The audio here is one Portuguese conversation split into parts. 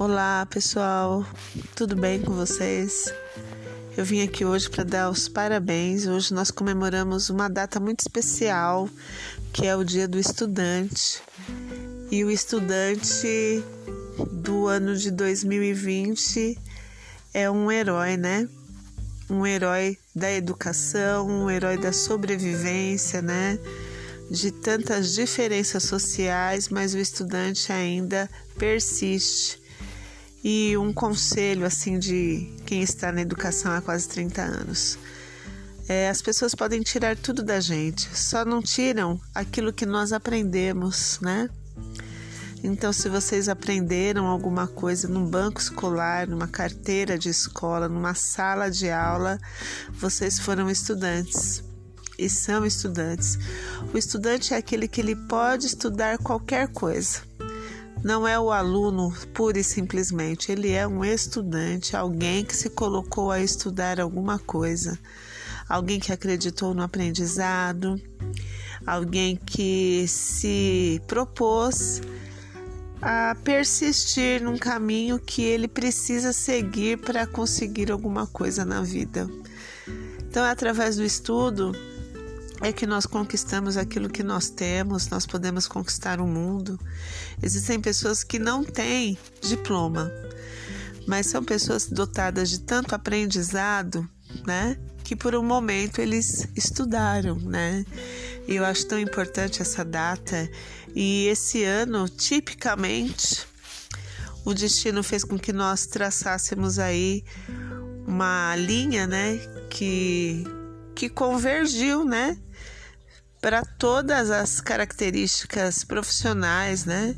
Olá pessoal, tudo bem com vocês? Eu vim aqui hoje para dar os parabéns. Hoje nós comemoramos uma data muito especial, que é o Dia do Estudante. E o estudante do ano de 2020 é um herói, né? Um herói da educação, um herói da sobrevivência, né? De tantas diferenças sociais, mas o estudante ainda persiste e um conselho assim de quem está na educação há quase 30 anos. É, as pessoas podem tirar tudo da gente, só não tiram aquilo que nós aprendemos, né? Então, se vocês aprenderam alguma coisa num banco escolar, numa carteira de escola, numa sala de aula, vocês foram estudantes e são estudantes. O estudante é aquele que ele pode estudar qualquer coisa não é o aluno pura e simplesmente, ele é um estudante, alguém que se colocou a estudar alguma coisa, alguém que acreditou no aprendizado, alguém que se propôs a persistir num caminho que ele precisa seguir para conseguir alguma coisa na vida. Então, é através do estudo, é que nós conquistamos aquilo que nós temos, nós podemos conquistar o mundo. Existem pessoas que não têm diploma, mas são pessoas dotadas de tanto aprendizado, né? Que por um momento eles estudaram, né? E eu acho tão importante essa data. E esse ano, tipicamente, o destino fez com que nós traçássemos aí uma linha, né? Que, que convergiu, né? para todas as características profissionais, né?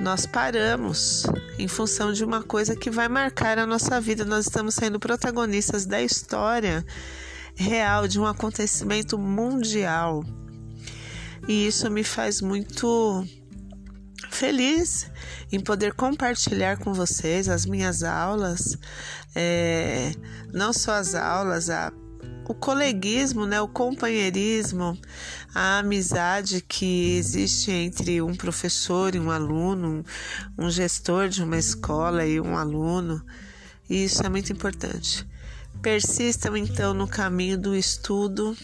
Nós paramos em função de uma coisa que vai marcar a nossa vida. Nós estamos sendo protagonistas da história real de um acontecimento mundial. E isso me faz muito feliz em poder compartilhar com vocês as minhas aulas, é, não só as aulas, a o coleguismo, né, o companheirismo, a amizade que existe entre um professor e um aluno, um, gestor de uma escola e um aluno, isso é muito importante. Persistam então no caminho do estudo.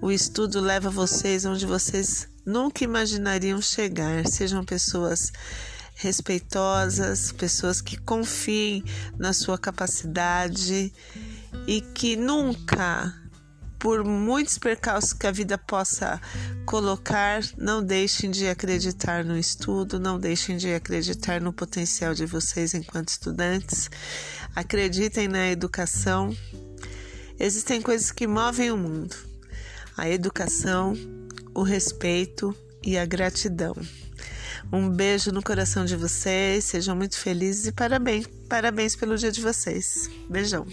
O estudo leva vocês onde vocês nunca imaginariam chegar. Sejam pessoas respeitosas, pessoas que confiem na sua capacidade e que nunca, por muitos percalços que a vida possa colocar, não deixem de acreditar no estudo, não deixem de acreditar no potencial de vocês enquanto estudantes. Acreditem na educação. Existem coisas que movem o mundo: a educação, o respeito e a gratidão. Um beijo no coração de vocês, sejam muito felizes e parabéns, parabéns pelo dia de vocês. Beijão.